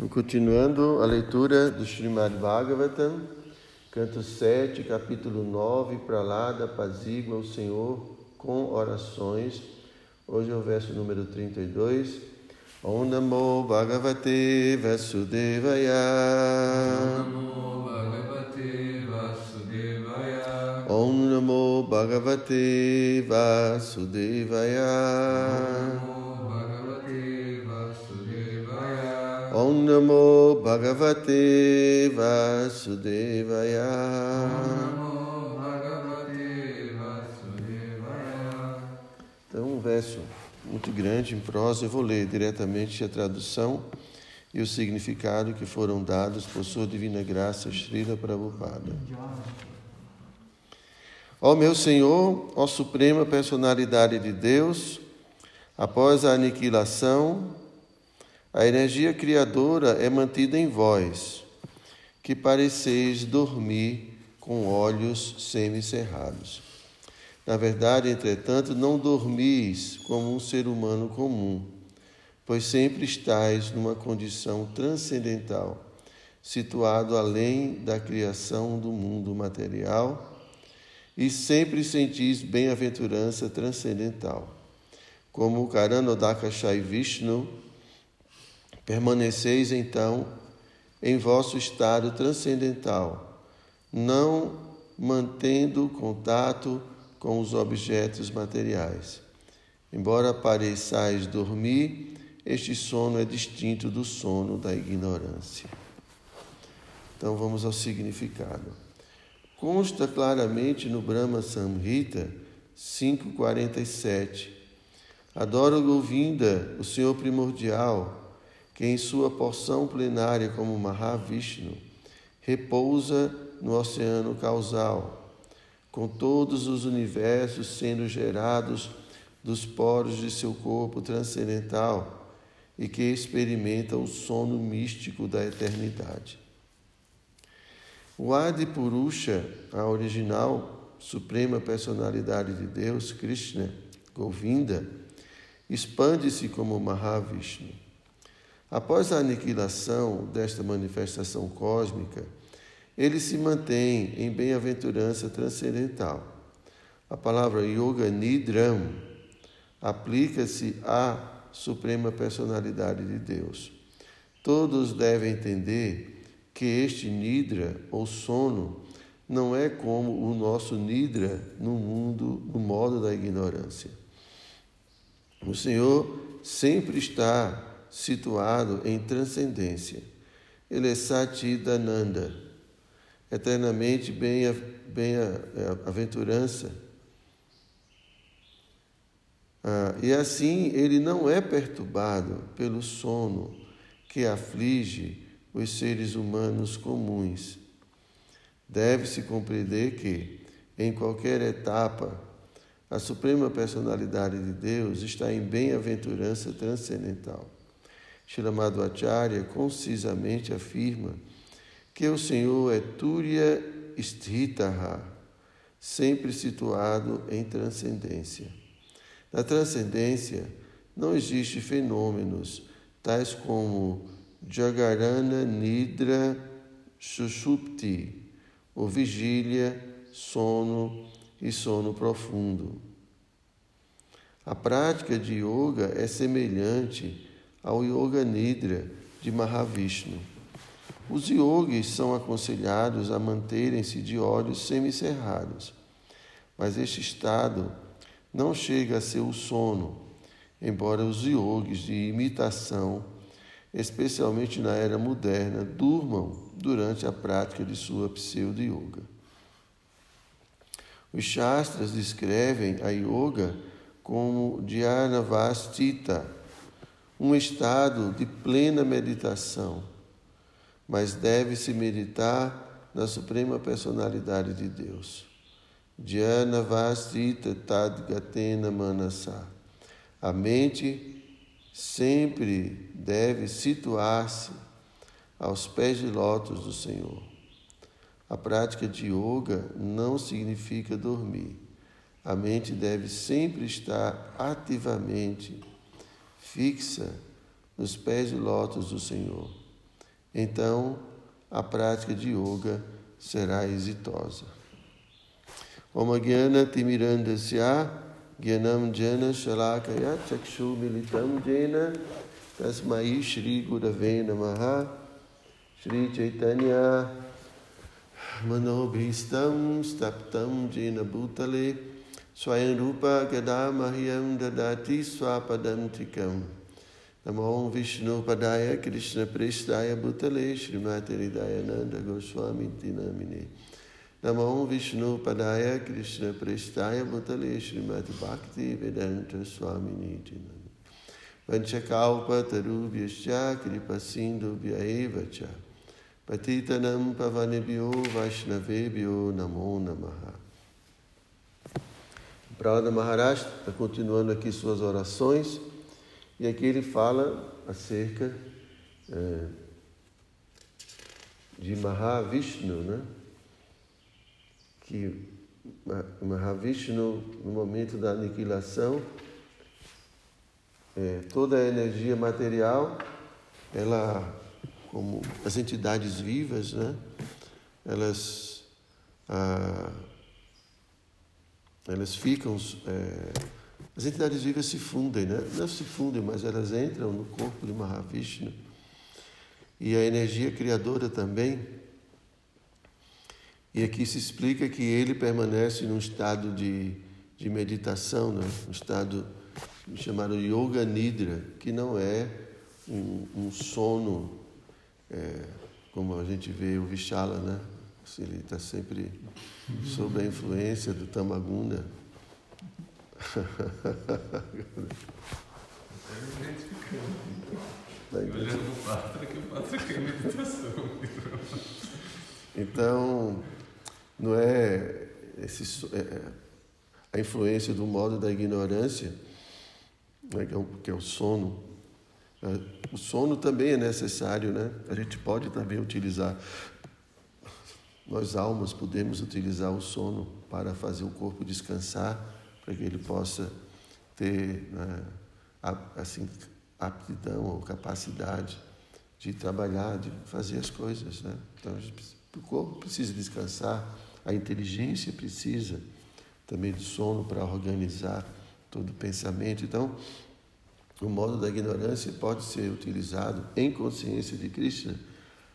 Então, continuando a leitura do Srimad Bhagavatam, canto 7, capítulo 9, para lá da pazígua o Senhor com orações. Hoje é o verso número 32. Om Namo Bhagavate Vasudevaya. Om Namo Bhagavate Vasudevaya. Om Namo Bhagavate Vasudevaya. Então, um verso muito grande em prosa, eu vou ler diretamente a tradução e o significado que foram dados por sua divina graça, Srila Prabhupada. Ó meu Senhor, ó Suprema Personalidade de Deus, após a aniquilação, a energia criadora é mantida em vós, que pareceis dormir com olhos semicerrados. Na verdade, entretanto, não dormis como um ser humano comum, pois sempre estáis numa condição transcendental, situado além da criação do mundo material, e sempre sentis bem-aventurança transcendental. Como Karanodaka Shai Vishnu, Permaneceis então em vosso estado transcendental, não mantendo contato com os objetos materiais. Embora pareçais dormir, este sono é distinto do sono da ignorância. Então vamos ao significado. Consta claramente no Brahma Samhita 547. Adoro Govinda, o Senhor primordial, que em sua porção plenária como Mahavishnu repousa no oceano causal, com todos os universos sendo gerados dos poros de seu corpo transcendental e que experimenta o sono místico da eternidade. O Adi Purusha, a original suprema personalidade de Deus, Krishna, Govinda, expande-se como Mahavishnu. Após a aniquilação desta manifestação cósmica, ele se mantém em bem-aventurança transcendental. A palavra Yoga Nidram aplica-se à Suprema Personalidade de Deus. Todos devem entender que este Nidra, ou sono, não é como o nosso Nidra no mundo, no modo da ignorância. O Senhor sempre está situado em transcendência. Ele é Satidananda, eternamente bem-aventurança. Bem ah, e assim ele não é perturbado pelo sono que aflige os seres humanos comuns. Deve-se compreender que, em qualquer etapa, a Suprema Personalidade de Deus está em bem-aventurança transcendental. Shilamado Acharya concisamente afirma que o Senhor é Turya Sthitaha, sempre situado em transcendência. Na transcendência não existe fenômenos tais como Jagarana Nidra Sushupti, ou vigília, sono e sono profundo. A prática de yoga é semelhante ao Yoga Nidra de Mahavishnu. Os yogis são aconselhados a manterem-se de olhos semicerrados, mas este estado não chega a ser o sono, embora os yogis de imitação, especialmente na era moderna, durmam durante a prática de sua pseudo-yoga. Os Shastras descrevem a yoga como Dhyanavastita, um estado de plena meditação, mas deve-se meditar na Suprema Personalidade de Deus. Dhyana Vastita Tadgatena Manasa. A mente sempre deve situar-se aos pés de lótus do Senhor. A prática de yoga não significa dormir. A mente deve sempre estar ativamente fixa nos pés de lótus do Senhor. então a prática de yoga será exitosa. Om Gyana Timirandasya Gyanam Jana Shalakaya Chakshu Militam Jena Tasmai Shri Gurave Namaha Shri Chaitanya Manobhistam Staptam Jena Bhutale Swayam Rupa Gadamahyam Dadati Swapadantikam. Namo Vishnu Padaya Krishna Prestaya Bhutale Srimati Hridayananda Goswami Dinamine Namo Vishnu Padaya Krishna Prestaya Bhutale Srimati Bhakti Vedanta Swami Nidinam Vanchakalpa Tarubhyascha Kripa Sindhu Vyaevacha Patitanam Pavanebhyo Vaishnavebhyo Namo Namaha Prada Maharaj está continuando aqui suas orações e aqui ele fala acerca é, de Mahavishnu, né? que Mahavishnu, no momento da aniquilação, é, toda a energia material, ela, como as entidades vivas, né, elas, ah, elas ficam, é, as entidades vivas se fundem, né? não se fundem, mas elas entram no corpo de Mahavishnu. E a energia criadora também, e aqui se explica que ele permanece num estado de, de meditação, né? um estado chamado Yoga Nidra, que não é um, um sono, é, como a gente vê o Vishala, né? Assim, ele está sempre sob a influência do Tamagunda. Quer meditação. Então, não é, esse, é a influência do modo da ignorância, né, que, é o, que é o sono. É, o sono também é necessário, né? A gente pode também utilizar, nós almas podemos utilizar o sono para fazer o corpo descansar, para que ele possa ter né, assim, aptidão ou capacidade de trabalhar, de fazer as coisas, né? Então o corpo precisa descansar a inteligência precisa também do sono para organizar todo o pensamento. Então, o modo da ignorância pode ser utilizado em consciência de Krishna,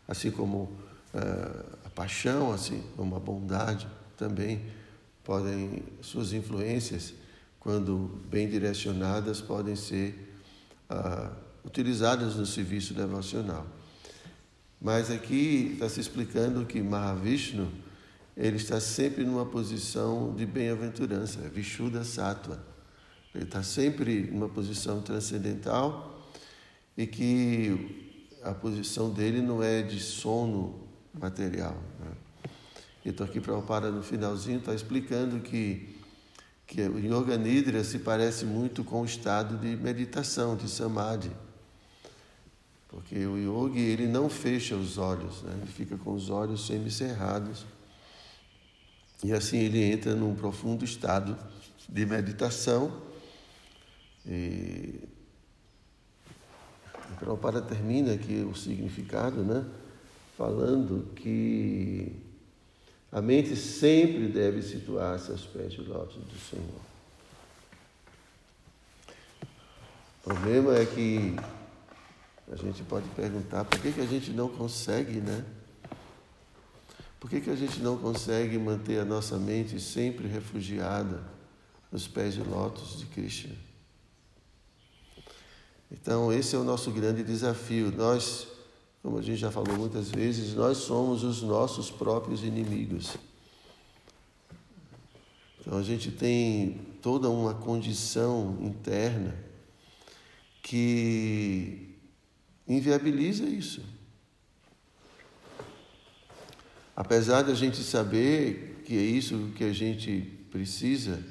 assim como a paixão, assim como a bondade também podem suas influências, quando bem direcionadas, podem ser uh, utilizadas no serviço devocional. Mas aqui está se explicando que Mahavishnu ele está sempre numa posição de bem-aventurança, Vishuddha Sattva. Ele está sempre numa posição transcendental e que a posição dele não é de sono material. Né? Então aqui Prabhupada no finalzinho está explicando que, que o Yoga Nidra se parece muito com o estado de meditação, de Samadhi. Porque o yogi ele não fecha os olhos, né? ele fica com os olhos semicerrados e assim ele entra num profundo estado de meditação. E o Prabhupada termina aqui o significado, né? Falando que a mente sempre deve situar-se aos pés de lótus do Senhor. O problema é que a gente pode perguntar por que, que a gente não consegue, né? Por que, que a gente não consegue manter a nossa mente sempre refugiada nos pés de lótus de Krishna? Então, esse é o nosso grande desafio. Nós, como a gente já falou muitas vezes, nós somos os nossos próprios inimigos. Então, a gente tem toda uma condição interna que inviabiliza isso. Apesar de a gente saber que é isso que a gente precisa,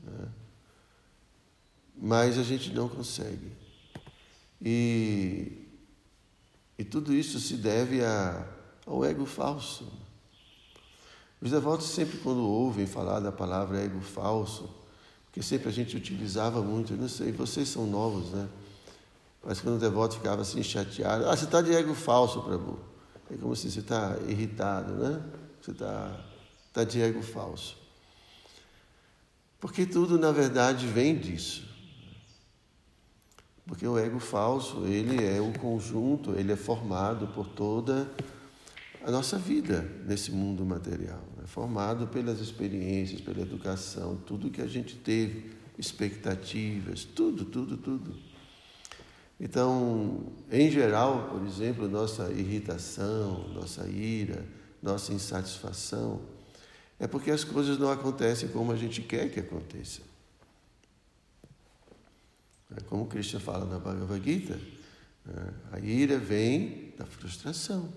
né? mas a gente não consegue. E, e tudo isso se deve a, ao ego falso. Os devotos sempre quando ouvem falar da palavra ego falso, porque sempre a gente utilizava muito, não sei, vocês são novos, né? Mas quando o devoto ficava assim chateado, ah, você está de ego falso, Prabhu. É como se você está irritado, né? Você está tá de ego falso. Porque tudo, na verdade, vem disso. Porque o ego falso, ele é o conjunto, ele é formado por toda a nossa vida nesse mundo material. É formado pelas experiências, pela educação, tudo que a gente teve, expectativas, tudo, tudo, tudo. Então, em geral, por exemplo, nossa irritação, nossa ira, nossa insatisfação, é porque as coisas não acontecem como a gente quer que aconteça. É como Krishna fala na Bhagavad Gita, né? a ira vem da frustração.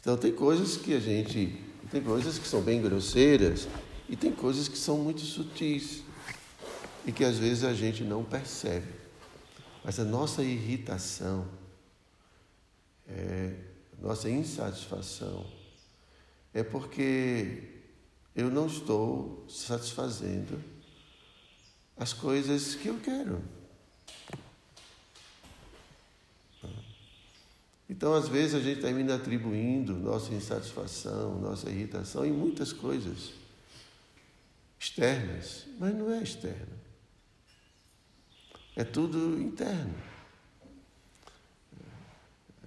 Então tem coisas que a gente, tem coisas que são bem grosseiras e tem coisas que são muito sutis e que às vezes a gente não percebe. Mas a nossa irritação, é, nossa insatisfação, é porque eu não estou satisfazendo as coisas que eu quero. Então, às vezes, a gente termina atribuindo nossa insatisfação, nossa irritação em muitas coisas externas, mas não é externo. É tudo interno.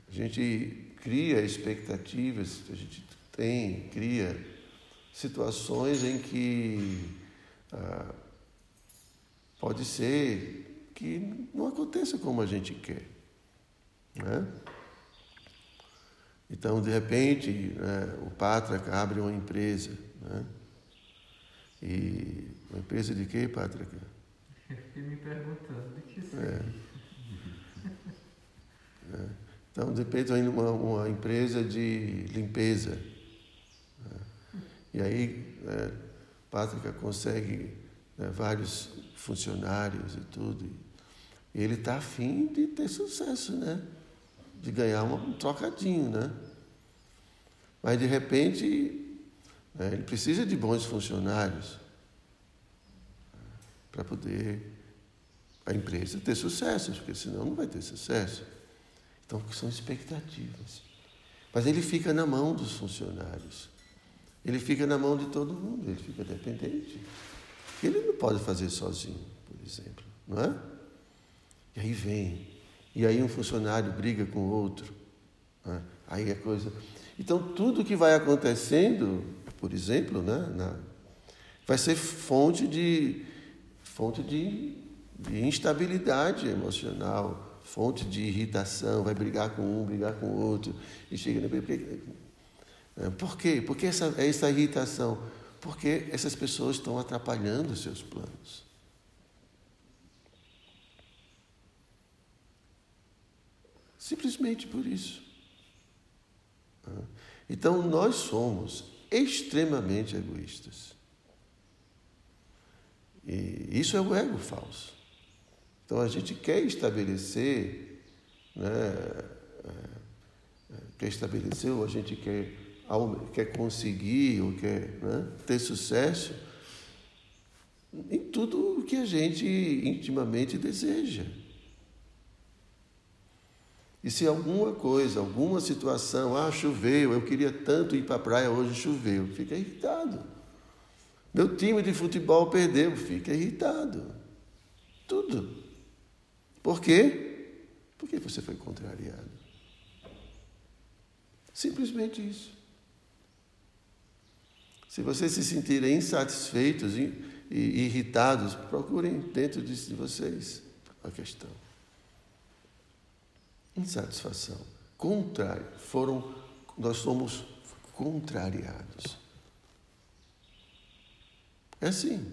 A gente cria expectativas, a gente tem, cria situações em que ah, pode ser que não aconteça como a gente quer. Né? Então, de repente, né, o Pátraca abre uma empresa. Né? E uma empresa de quê, Pátraca? Eu fiquei me perguntando, de que é. é. Então, de repente, uma, uma empresa de limpeza. Né? E aí, né, Pátrica consegue né, vários funcionários e tudo. E ele está afim de ter sucesso, né? de ganhar um trocadinho, né? Mas de repente né, ele precisa de bons funcionários para poder a empresa ter sucesso, porque senão não vai ter sucesso. Então são expectativas. Mas ele fica na mão dos funcionários. Ele fica na mão de todo mundo, ele fica dependente. Ele não pode fazer sozinho, por exemplo, não é? E aí vem e aí um funcionário briga com outro. Né? Aí a coisa. Então tudo que vai acontecendo, por exemplo, né, na... vai ser fonte de fonte de, de instabilidade emocional, fonte de irritação, vai brigar com um, brigar com o outro, e chega né? Por quê? Por que essa, essa irritação? Porque essas pessoas estão atrapalhando os seus planos. Simplesmente por isso. Então nós somos extremamente egoístas. E isso é o ego falso. Então a gente quer estabelecer, né, é, quer estabelecer, ou a gente quer, quer conseguir, ou quer né, ter sucesso em tudo o que a gente intimamente deseja. E se alguma coisa, alguma situação, ah, choveu, eu queria tanto ir para a praia, hoje choveu, fica irritado. Meu time de futebol perdeu, fica irritado. Tudo. Por quê? Porque você foi contrariado. Simplesmente isso. Se vocês se sentirem insatisfeitos e irritados, procurem dentro de vocês a questão insatisfação. Contrário, foram, nós somos contrariados. É assim.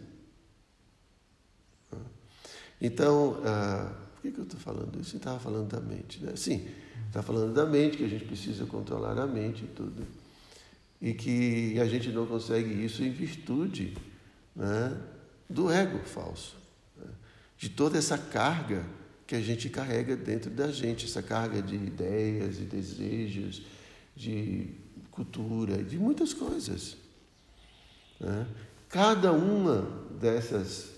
Então, ah, por que, que eu estou falando isso? Você estava falando da mente, né? Sim, está falando da mente, que a gente precisa controlar a mente e tudo. E que a gente não consegue isso em virtude né, do ego falso. Né? De toda essa carga que a gente carrega dentro da gente, essa carga de ideias, de desejos, de cultura, de muitas coisas. Né? Cada uma dessas,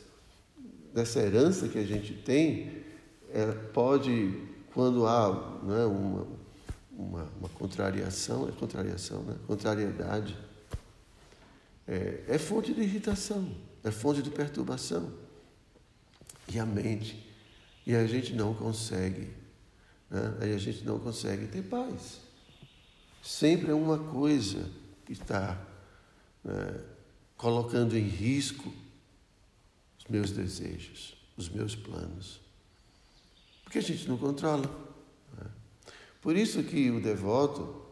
dessa herança que a gente tem, é, pode, quando há né, uma, uma, uma, contrariação, é contrariação, né? contrariedade, é, é fonte de irritação, é fonte de perturbação. E a mente. E a gente não consegue, né? aí a gente não consegue ter paz. Sempre é uma coisa que está né, colocando em risco os meus desejos, os meus planos. Porque a gente não controla. Por isso que o devoto,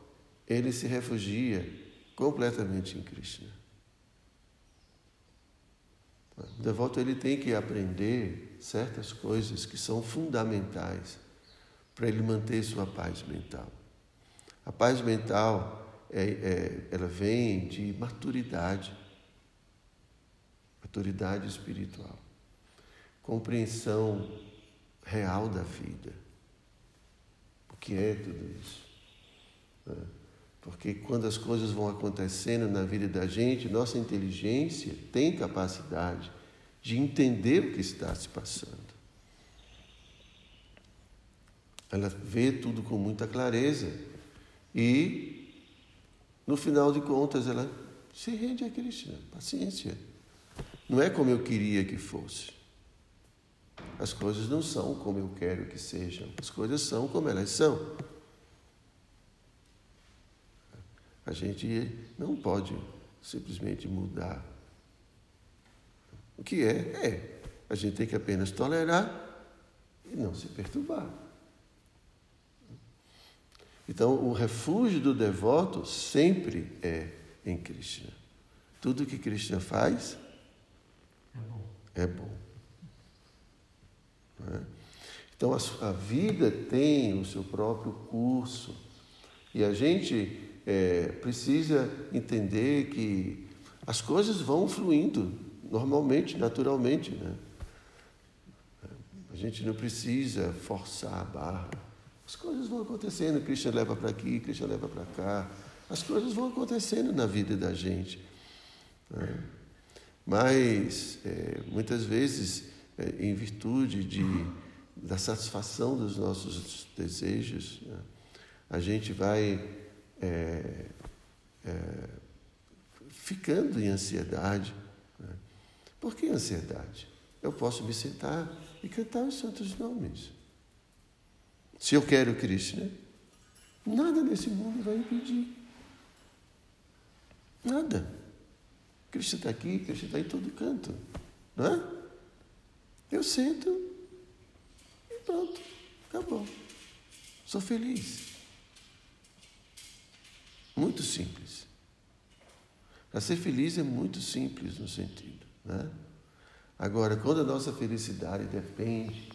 ele se refugia completamente em Krishna. O devoto ele tem que aprender certas coisas que são fundamentais para ele manter sua paz mental. A paz mental é, é, ela vem de maturidade, maturidade espiritual, compreensão real da vida. Que é tudo isso? Né? Porque quando as coisas vão acontecendo na vida da gente, nossa inteligência tem capacidade de entender o que está se passando. Ela vê tudo com muita clareza e, no final de contas, ela se rende a Krishna. Paciência. Não é como eu queria que fosse. As coisas não são como eu quero que sejam. As coisas são como elas são. A gente não pode simplesmente mudar. O que é, é. A gente tem que apenas tolerar e não se perturbar. Então, o refúgio do devoto sempre é em Krishna. Tudo que Krishna faz é bom. É bom. É? Então, a, a, vida tem o seu próprio curso e a gente é, precisa entender que as coisas vão fluindo normalmente, naturalmente. Né? A gente não precisa forçar a barra. As coisas vão acontecendo, Cristo leva para aqui, Cristo leva para cá. As coisas vão acontecendo na vida da gente. Né? Mas, é, muitas vezes, em virtude de, da satisfação dos nossos desejos, né? a gente vai é, é ficando em ansiedade. Né? Por que ansiedade? Eu posso me sentar e cantar os santos nomes. Se eu quero Krishna, nada nesse mundo vai impedir. Nada. Krishna está aqui, Krishna está em todo canto. Não é? Eu sento e pronto, acabou. Sou feliz. Muito simples. Para ser feliz é muito simples no sentido. Né? Agora, quando a nossa felicidade depende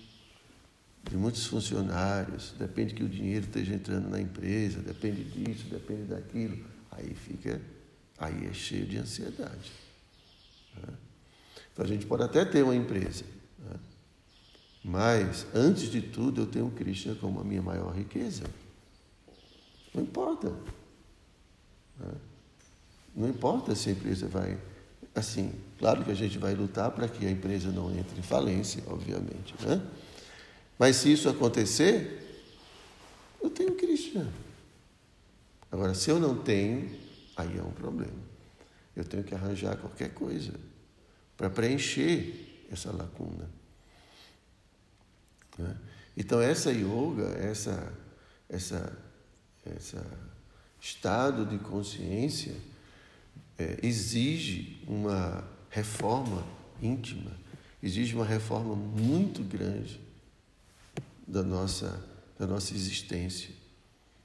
de muitos funcionários, depende que o dinheiro esteja entrando na empresa, depende disso, depende daquilo, aí fica, aí é cheio de ansiedade. Né? Então a gente pode até ter uma empresa? Mas antes de tudo eu tenho Krishna como a minha maior riqueza. Não importa. Né? Não importa se a empresa vai. Assim, claro que a gente vai lutar para que a empresa não entre em falência, obviamente. Né? Mas se isso acontecer, eu tenho Krishna. Agora, se eu não tenho, aí é um problema. Eu tenho que arranjar qualquer coisa para preencher essa lacuna. Né? Então, essa yoga, essa, essa, essa estado de consciência, é, exige uma reforma íntima, exige uma reforma muito grande da nossa, da nossa existência,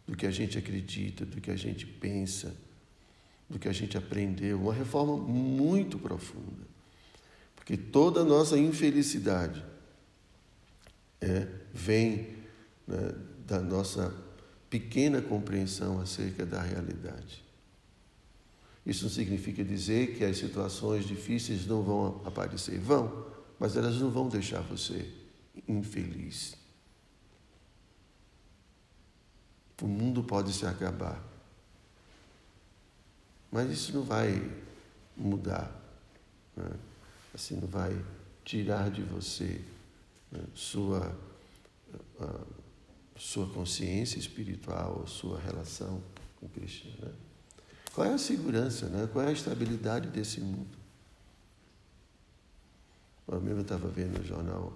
do que a gente acredita, do que a gente pensa, do que a gente aprendeu. Uma reforma muito profunda. Porque toda a nossa infelicidade é, vem né, da nossa pequena compreensão acerca da realidade. Isso não significa dizer que as situações difíceis não vão aparecer. Vão, mas elas não vão deixar você infeliz. O mundo pode se acabar. Mas isso não vai mudar. Né? Assim, não vai tirar de você sua, sua consciência espiritual, sua relação com Krishna. Né? Qual é a segurança, né? qual é a estabilidade desse mundo? Eu mesmo estava vendo no jornal,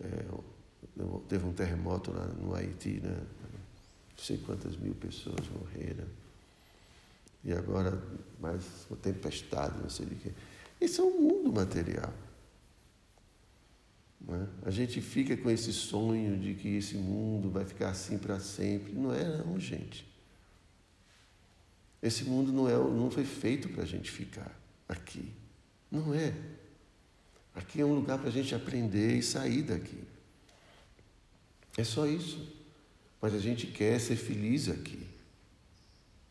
é, teve um terremoto lá no Haiti, né? não sei quantas mil pessoas morreram. E agora mais uma tempestade, não sei de quê. Isso é um mundo material. É? A gente fica com esse sonho de que esse mundo vai ficar assim para sempre. Não é não, gente. Esse mundo não, é, não foi feito para a gente ficar aqui. Não é. Aqui é um lugar para a gente aprender e sair daqui. É só isso. Mas a gente quer ser feliz aqui.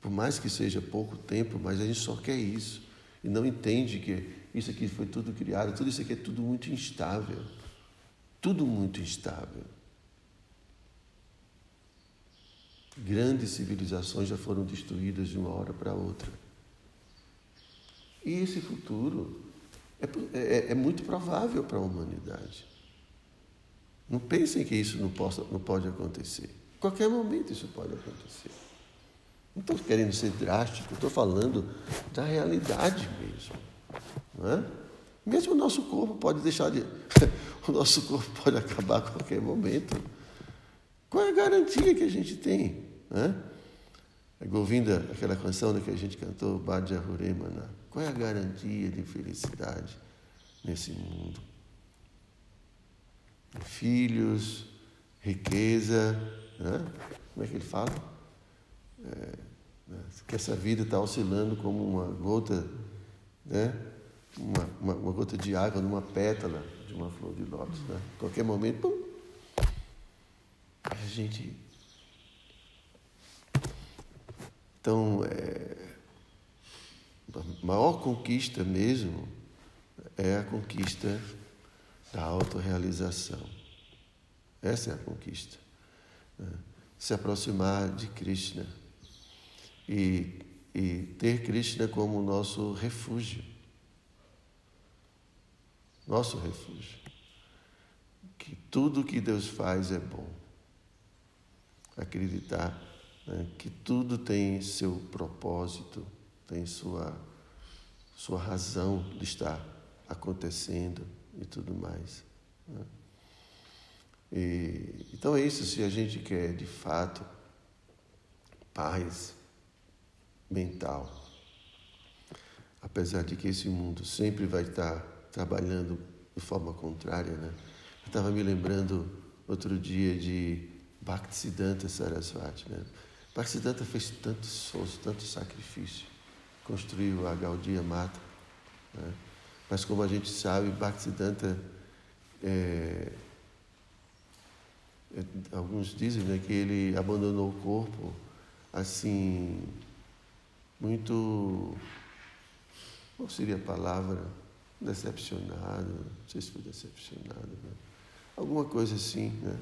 Por mais que seja pouco tempo, mas a gente só quer isso. E não entende que isso aqui foi tudo criado, tudo isso aqui é tudo muito instável. Tudo muito instável. Grandes civilizações já foram destruídas de uma hora para outra. E esse futuro é, é, é muito provável para a humanidade. Não pensem que isso não, possa, não pode acontecer. Em qualquer momento isso pode acontecer. Não estou querendo ser drástico, estou falando da realidade mesmo. Não é? Mesmo o nosso corpo pode deixar de. o nosso corpo pode acabar a qualquer momento. Qual é a garantia que a gente tem? Né? A Govinda, aquela canção que a gente cantou, Bhaja Huremana, qual é a garantia de felicidade nesse mundo? Filhos, riqueza, né? como é que ele fala? É, né? Que essa vida está oscilando como uma gota, né? Uma, uma, uma, gota de água numa pétala de uma flor de lótus. Né? qualquer momento, pum, a gente Então, é, a maior conquista mesmo é a conquista da autorrealização. Essa é a conquista. Né? Se aproximar de Krishna e, e ter Krishna como nosso refúgio. Nosso refúgio. Que tudo que Deus faz é bom. Acreditar né, que tudo tem seu propósito, tem sua, sua razão de estar acontecendo e tudo mais. Né? E, então é isso, se a gente quer de fato paz mental, apesar de que esse mundo sempre vai estar trabalhando de forma contrária, né? Eu estava me lembrando outro dia de Bhaktisiddhanta Sarasvati, né? Bhaktisiddhanta fez tanto esforço, tanto sacrifício, construiu a Gaudia Mata. Né? Mas como a gente sabe, Bhaktisiddhanta, é, é, alguns dizem né, que ele abandonou o corpo assim, muito, qual seria a palavra? Decepcionado, não sei se foi decepcionado, né? alguma coisa assim, né?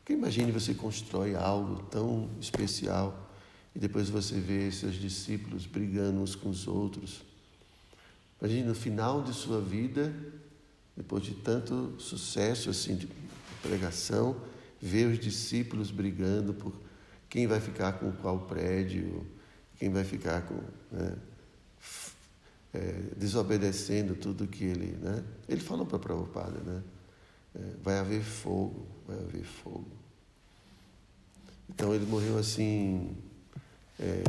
Porque imagine você constrói algo tão especial e depois você vê seus discípulos brigando uns com os outros. Imagine no final de sua vida, depois de tanto sucesso assim de pregação, ver os discípulos brigando por quem vai ficar com qual prédio, quem vai ficar com né, é, desobedecendo tudo que ele, né? Ele falou para Prabhupada, né? É, vai haver fogo, vai haver fogo. Então ele morreu assim, é,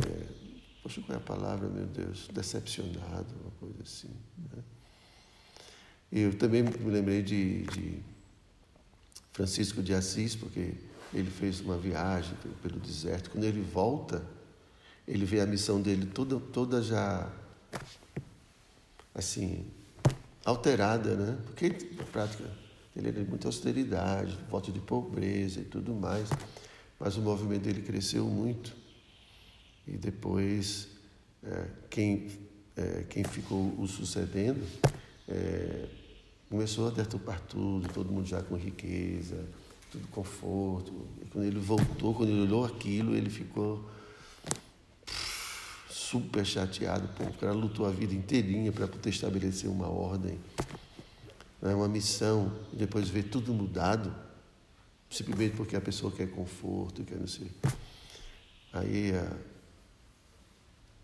poxa, qual é a palavra, meu Deus? Decepcionado, uma coisa assim. Né? Eu também me lembrei de, de, Francisco de Assis, porque ele fez uma viagem pelo, deserto. Quando ele volta, ele vê a missão dele toda, toda já assim alterada, né? Porque na prática ele era de muita austeridade, voto de pobreza e tudo mais. Mas o movimento dele cresceu muito. E depois, é, quem, é, quem ficou o sucedendo é, começou a deturpar tudo, todo mundo já com riqueza, tudo conforto. E quando ele voltou, quando ele olhou aquilo, ele ficou super chateado. Pô, o cara lutou a vida inteirinha para poder estabelecer uma ordem, né, uma missão, e depois ver tudo mudado. simplesmente porque a pessoa quer conforto, quer não sei. Aí a,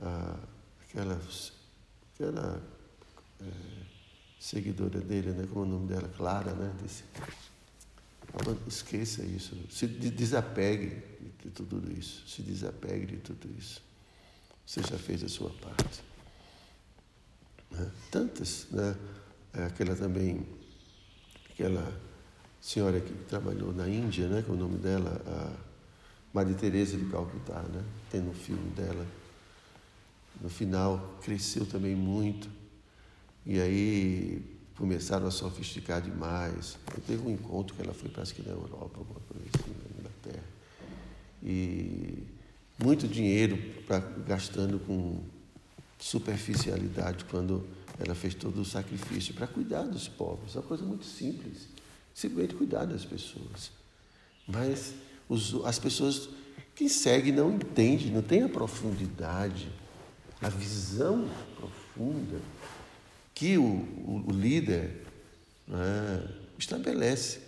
a, aquela, aquela é, seguidora dele, né, como é o nome dela, Clara, né, disse, esqueça isso, se desapegue de tudo isso, se desapegue de tudo isso. Você já fez a sua parte. Né? Tantas, né? É aquela também, aquela senhora que trabalhou na Índia, né? Com o nome dela, a Maria Teresa de Calcutá, né? Tem no filme dela. No final, cresceu também muito. E aí começaram a sofisticar demais. Eu teve um encontro que ela foi, parece que na Europa, alguma coisa assim, na Inglaterra. E muito dinheiro pra, gastando com superficialidade quando ela fez todo o sacrifício para cuidar dos pobres. É uma coisa muito simples. Simplesmente cuidar das pessoas. Mas os, as pessoas, quem segue não entende, não tem a profundidade, a visão profunda que o, o, o líder né, estabelece.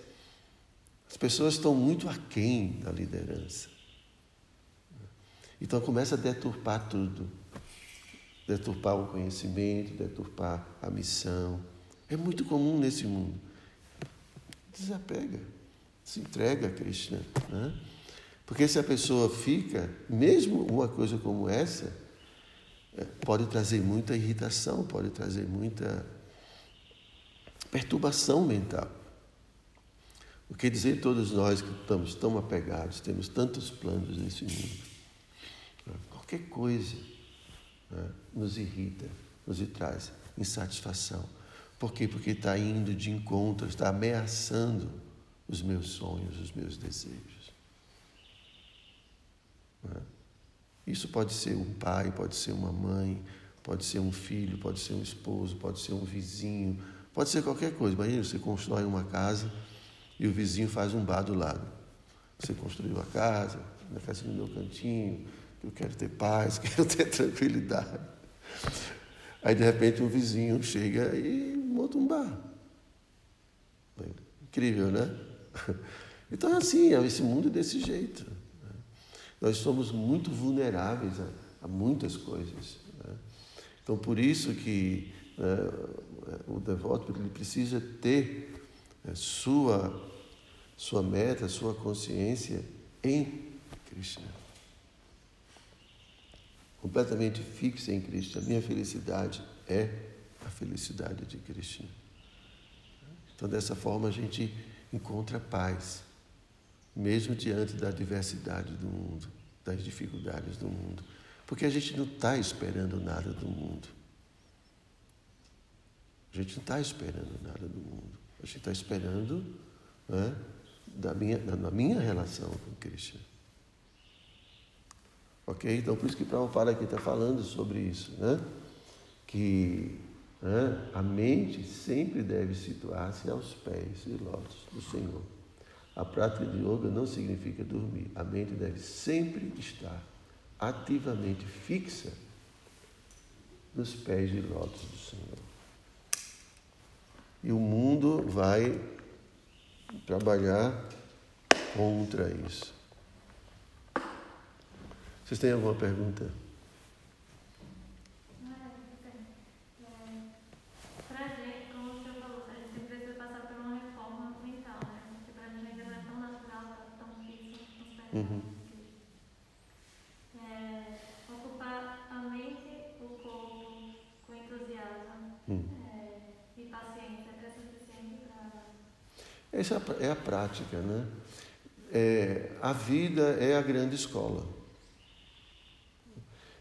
As pessoas estão muito aquém da liderança. Então começa a deturpar tudo. Deturpar o conhecimento, deturpar a missão. É muito comum nesse mundo. Desapega, se entrega a Krishna. Né? Porque se a pessoa fica, mesmo uma coisa como essa, é, pode trazer muita irritação, pode trazer muita perturbação mental. O que dizer todos nós que estamos tão apegados, temos tantos planos nesse mundo qualquer coisa né, nos irrita, nos traz insatisfação. Por quê? Porque está indo de encontro, está ameaçando os meus sonhos, os meus desejos. Né? Isso pode ser um pai, pode ser uma mãe, pode ser um filho, pode ser um esposo, pode ser um vizinho, pode ser qualquer coisa. Imagina, você constrói uma casa e o vizinho faz um bar do lado. Você construiu a casa, na casa no meu cantinho, eu quero ter paz, quero ter tranquilidade. Aí de repente um vizinho chega e monta um bar. Incrível, né? Então é assim, é esse mundo é desse jeito. Né? Nós somos muito vulneráveis a, muitas coisas. Né? Então por isso que né, o devoto ele precisa ter né, sua, sua meta, sua consciência em Krishna completamente fixa em Cristo. A minha felicidade é a felicidade de Cristo. Então, dessa forma, a gente encontra paz, mesmo diante da diversidade do mundo, das dificuldades do mundo. Porque a gente não está esperando nada do mundo. A gente não está esperando nada do mundo. A gente está esperando né, da minha, da minha relação com Cristo. Ok? Então, por isso que Prabhupada aqui está falando sobre isso, né? Que né, a mente sempre deve situar-se aos pés e lótus do Senhor. A prática de yoga não significa dormir. A mente deve sempre estar ativamente fixa nos pés de lótus do Senhor. E o mundo vai trabalhar contra isso. Vocês têm alguma pergunta? Uhum. É, ocupar a mente, o corpo com entusiasmo uhum. é, e paciência é suficiente para. Essa é a prática, né? É, a vida é a grande escola.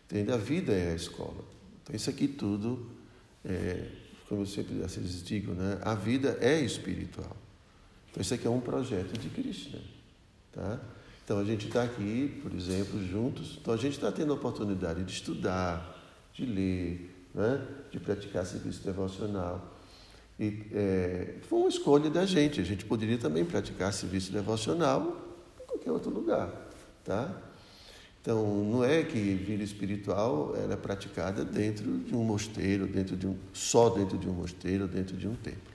Entende? A vida é a escola. Então, isso aqui tudo, é, como eu sempre às vezes digo, né? a vida é espiritual. Então, isso aqui é um projeto de Krishna. Tá? Então, a gente está aqui, por exemplo, juntos. Então, a gente está tendo a oportunidade de estudar, de ler, né? de praticar serviço devocional. E é, foi uma escolha da gente. A gente poderia também praticar serviço devocional em qualquer outro lugar. Tá? Então, não é que vida espiritual era praticada dentro de um mosteiro, dentro de um, só dentro de um mosteiro, dentro de um templo.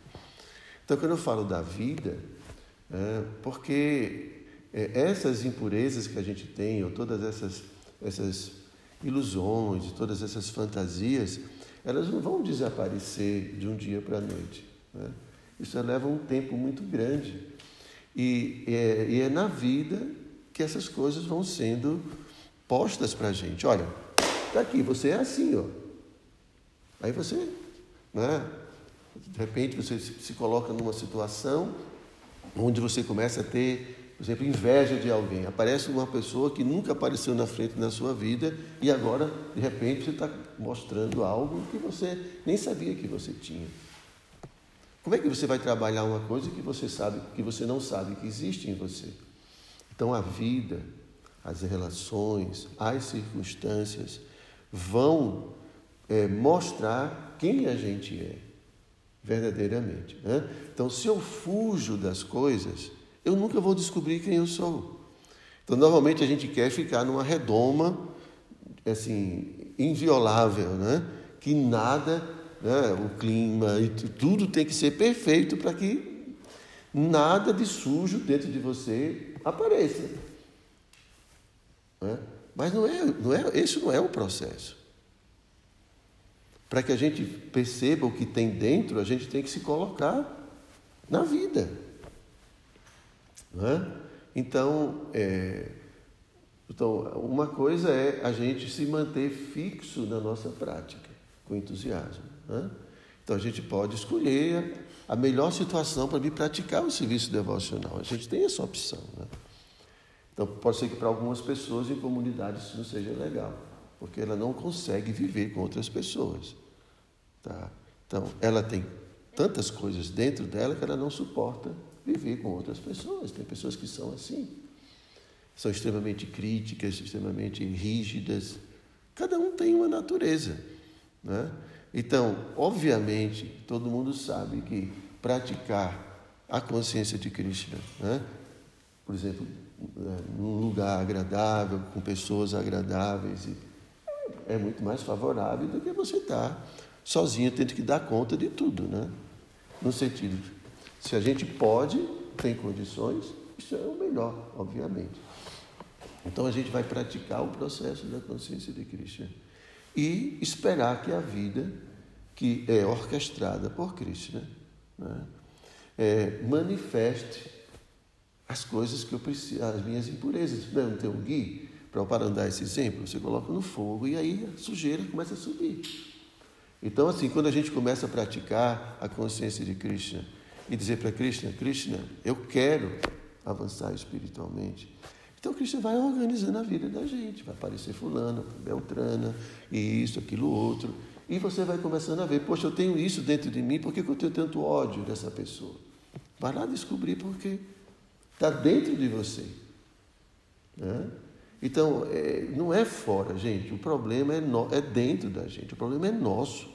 Então, quando eu falo da vida, É, porque é, essas impurezas que a gente tem, ou todas essas, essas ilusões, todas essas fantasias, elas não vão desaparecer de um dia para a noite. Né? Isso leva um tempo muito grande. E é, e é na vida que essas coisas vão sendo postas para a gente. Olha, está aqui, você é assim, ó. Aí você, né? De repente você se coloca numa situação onde você começa a ter, por exemplo, inveja de alguém. Aparece uma pessoa que nunca apareceu na frente na sua vida e agora, de repente, você está mostrando algo que você nem sabia que você tinha. Como é que você vai trabalhar uma coisa que você sabe, que você não sabe que existe em você? Então a vida, as relações, as circunstâncias vão é, mostrar quem a gente é verdadeiramente. Né? Então, se eu fujo das coisas, eu nunca vou descobrir quem eu sou. Então, normalmente a gente quer ficar numa redoma assim inviolável, né? Que nada, né? o clima e tudo tem que ser perfeito para que nada de sujo dentro de você apareça. Né? Mas não é, não é, esse não é o processo. Para que a gente perceba o que tem dentro, a gente tem que se colocar na vida. É? Então, é, então, uma coisa é a gente se manter fixo na nossa prática, com entusiasmo. É? Então, a gente pode escolher a melhor situação para vir praticar o serviço devocional. A gente tem essa opção. Né? Então, pode ser que para algumas pessoas em comunidade isso não seja legal, porque ela não consegue viver com outras pessoas. Tá? Então, ela tem tantas coisas dentro dela que ela não suporta viver com outras pessoas. Tem pessoas que são assim. São extremamente críticas, extremamente rígidas. Cada um tem uma natureza. Né? Então, obviamente, todo mundo sabe que praticar a consciência de Krishna, né? por exemplo, num lugar agradável, com pessoas agradáveis, é muito mais favorável do que você estar tá sozinho tendo que dar conta de tudo, né? No sentido, se a gente pode, tem condições, isso é o melhor, obviamente. Então a gente vai praticar o processo da consciência de Krishna e esperar que a vida que é orquestrada por Krishna né, é, manifeste as coisas que eu preciso, as minhas impurezas. Não tem um gui para para dar esse exemplo, você coloca no fogo e aí a sujeira começa a subir. Então, assim, quando a gente começa a praticar a consciência de Krishna e dizer para Krishna, Krishna, eu quero avançar espiritualmente. Então, Krishna vai organizando a vida da gente, vai aparecer fulano, beltrana, e isso, aquilo, outro. E você vai começando a ver, poxa, eu tenho isso dentro de mim, por que eu tenho tanto ódio dessa pessoa? Vai lá descobrir por quê. Está dentro de você. Né? Então, é, não é fora, gente. O problema é, no, é dentro da gente. O problema é nosso.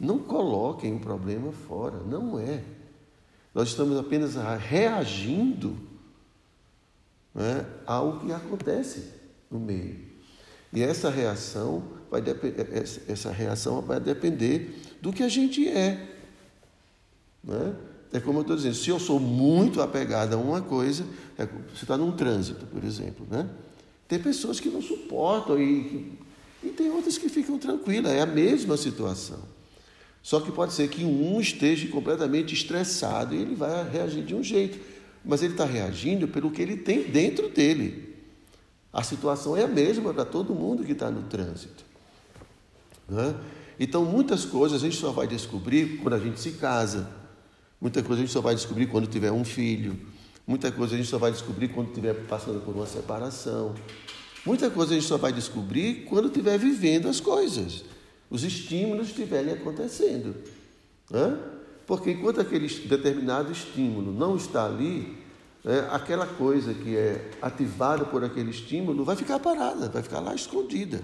Não coloquem o problema fora. Não é. Nós estamos apenas reagindo né, ao que acontece no meio. E essa reação vai essa reação vai depender do que a gente é. Né? É como eu estou dizendo, se eu sou muito apegado a uma coisa, é, você está num trânsito, por exemplo, né? Tem pessoas que não suportam e, e tem outras que ficam tranquilas, é a mesma situação. Só que pode ser que um esteja completamente estressado e ele vai reagir de um jeito, mas ele está reagindo pelo que ele tem dentro dele. A situação é a mesma para todo mundo que está no trânsito. Né? Então, muitas coisas a gente só vai descobrir quando a gente se casa. Muita coisa a gente só vai descobrir quando tiver um filho. Muita coisa a gente só vai descobrir quando estiver passando por uma separação. Muita coisa a gente só vai descobrir quando estiver vivendo as coisas. Os estímulos estiverem acontecendo. Porque enquanto aquele determinado estímulo não está ali, né, aquela coisa que é ativada por aquele estímulo vai ficar parada, vai ficar lá escondida.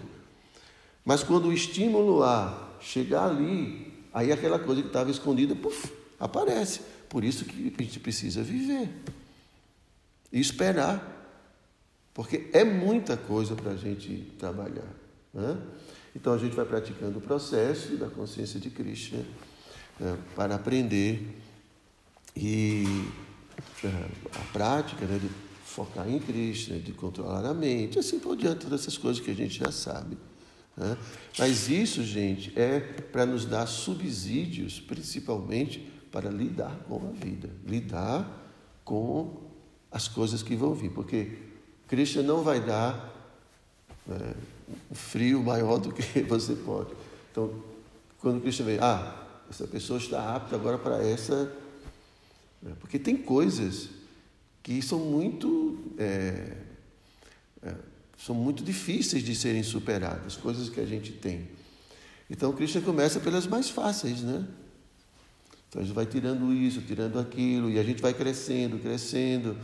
Mas quando o estímulo A chegar ali, aí aquela coisa que estava escondida, puf, aparece. Por isso que a gente precisa viver e esperar, porque é muita coisa para a gente trabalhar. Né? Então a gente vai praticando o processo da consciência de Krishna né, para aprender e a prática né, de focar em Krishna, de controlar a mente, assim por diante, todas essas coisas que a gente já sabe. Né? Mas isso, gente, é para nos dar subsídios, principalmente para lidar com a vida, lidar com as coisas que vão vir, porque Krishna não vai dar é, um frio maior do que você pode. Então, quando Krishna vem, ah, essa pessoa está apta agora para essa. Né? Porque tem coisas que são muito. É, é, são muito difíceis de serem superadas, coisas que a gente tem. Então, Krishna começa pelas mais fáceis, né? Então, a gente vai tirando isso, tirando aquilo, e a gente vai crescendo, crescendo.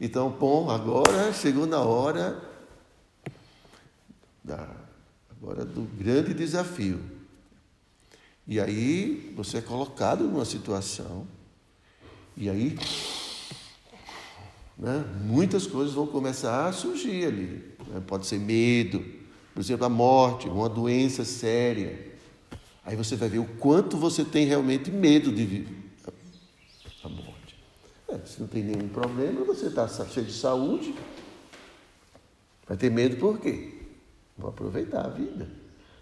Então, bom, agora chegou na hora da, agora do grande desafio. E aí você é colocado numa situação, e aí né, muitas coisas vão começar a surgir ali. Né? Pode ser medo, por exemplo, a morte, uma doença séria. Aí você vai ver o quanto você tem realmente medo de viver a morte. É, se não tem nenhum problema, você está cheio de saúde. Vai ter medo por quê? Vou aproveitar a vida.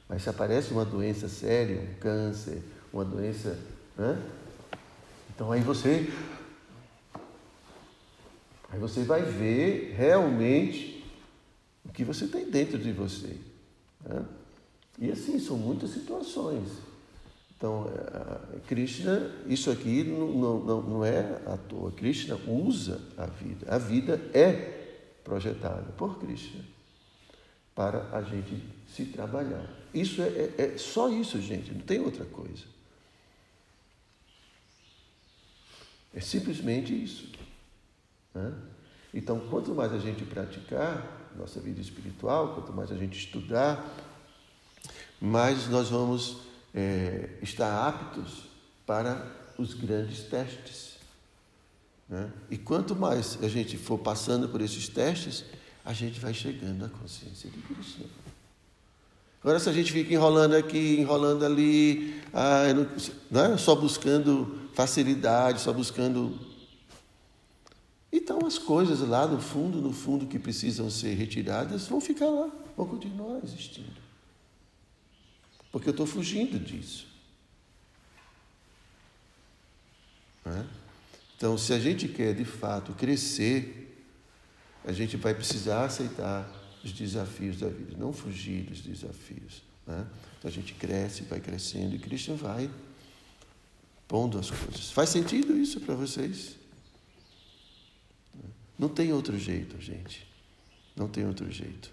Mas se aparece uma doença séria, um câncer, uma doença. Né? Então aí você. Aí você vai ver realmente o que você tem dentro de você. Né? E assim, são muitas situações. Então, é, Krishna, isso aqui não, não, não é à toa. Krishna usa a vida. A vida é projetada por Krishna para a gente se trabalhar. Isso é, é, é só isso, gente, não tem outra coisa. É simplesmente isso. Né? Então, quanto mais a gente praticar nossa vida espiritual, quanto mais a gente estudar, mais nós vamos é, estar aptos para os grandes testes. Né? E quanto mais a gente for passando por esses testes, a gente vai chegando à consciência de Cristo. Agora, se a gente fica enrolando aqui, enrolando ali, ah, não, não é? só buscando facilidade, só buscando. Então, as coisas lá no fundo, no fundo, que precisam ser retiradas, vão ficar lá, vão continuar existindo. Porque eu estou fugindo disso. É? Então, se a gente quer de fato crescer, a gente vai precisar aceitar os desafios da vida, não fugir dos desafios. Né? Então a gente cresce, vai crescendo e Cristo vai pondo as coisas. Faz sentido isso para vocês? Não tem outro jeito, gente. Não tem outro jeito.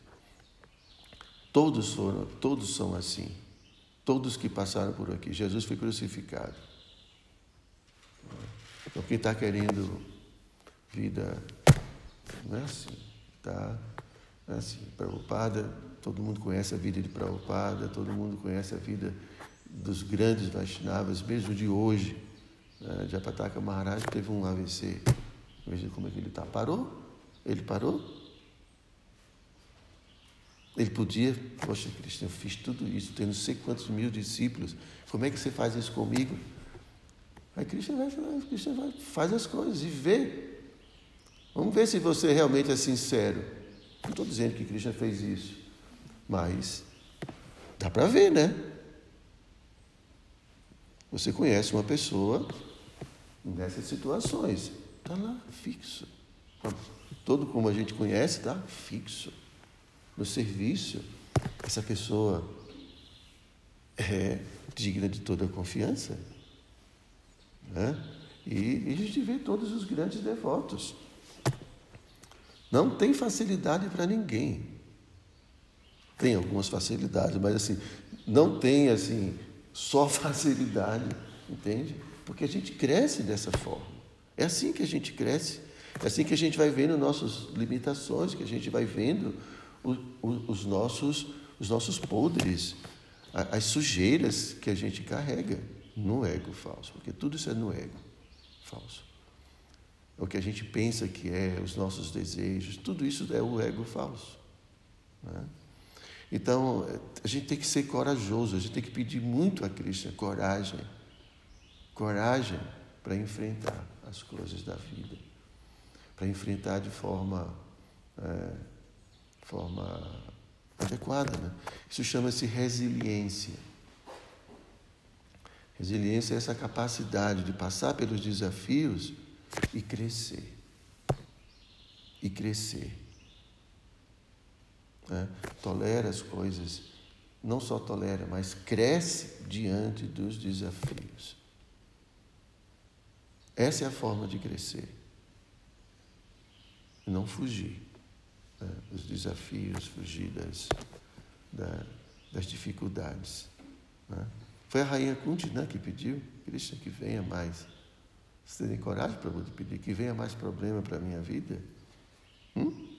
Todos foram, todos são assim. Todos que passaram por aqui. Jesus foi crucificado. Então quem está querendo vida não é assim, tá? Não é assim, Prabhupada, todo mundo conhece a vida de Prabhupada, todo mundo conhece a vida dos grandes Vaishnavas, mesmo de hoje. Né? Japataka Maharaj teve um AVC. Veja como é que ele está. Parou? Ele parou? Ele podia, poxa, Cristo, eu fiz tudo isso, tenho não sei quantos mil discípulos, como é que você faz isso comigo? Aí Cristo vai, Cristo vai, faz as coisas e vê Vamos ver se você realmente é sincero. Não estou dizendo que Krishna fez isso, mas dá para ver, né? Você conhece uma pessoa nessas situações, está lá fixo. Todo como a gente conhece, está fixo. No serviço, essa pessoa é digna de toda confiança. Né? E, e a gente vê todos os grandes devotos. Não tem facilidade para ninguém. Tem algumas facilidades, mas assim, não tem assim só facilidade, entende? Porque a gente cresce dessa forma. É assim que a gente cresce. É assim que a gente vai vendo nossas limitações, que a gente vai vendo os nossos, os nossos podres, as sujeiras que a gente carrega no ego falso, porque tudo isso é no ego falso o que a gente pensa que é, os nossos desejos, tudo isso é o ego falso. Né? Então, a gente tem que ser corajoso, a gente tem que pedir muito a Cristo coragem, coragem para enfrentar as coisas da vida. para enfrentar de forma, é, forma adequada. Né? Isso chama-se resiliência. Resiliência é essa capacidade de passar pelos desafios e crescer. E crescer. Né? Tolera as coisas, não só tolera, mas cresce diante dos desafios. Essa é a forma de crescer. Não fugir né? dos desafios, fugir das, da, das dificuldades. Né? Foi a rainha Kunti né, que pediu, Krishna, que venha mais. Você tem coragem para poder pedir que venha mais problema para a minha vida? Hum?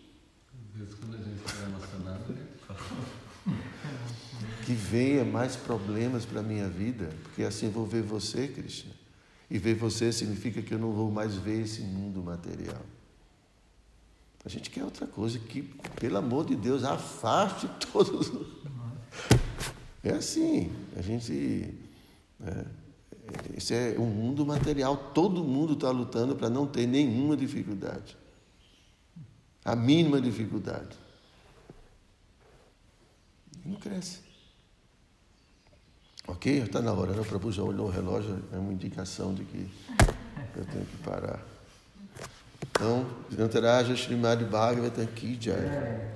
Vezes quando a gente está emocionado, fala. Que venha mais problemas para a minha vida, porque assim vou ver você, Krishna. E ver você significa que eu não vou mais ver esse mundo material. A gente quer outra coisa, que, pelo amor de Deus, afaste todos. É assim, a gente. É, esse é um mundo material, todo mundo está lutando para não ter nenhuma dificuldade. A mínima dificuldade. Não cresce. Ok? Está na hora, né? Já olhou o relógio, é uma indicação de que eu tenho que parar. Então, Nantaraja Srimad Bhagavatam Jai.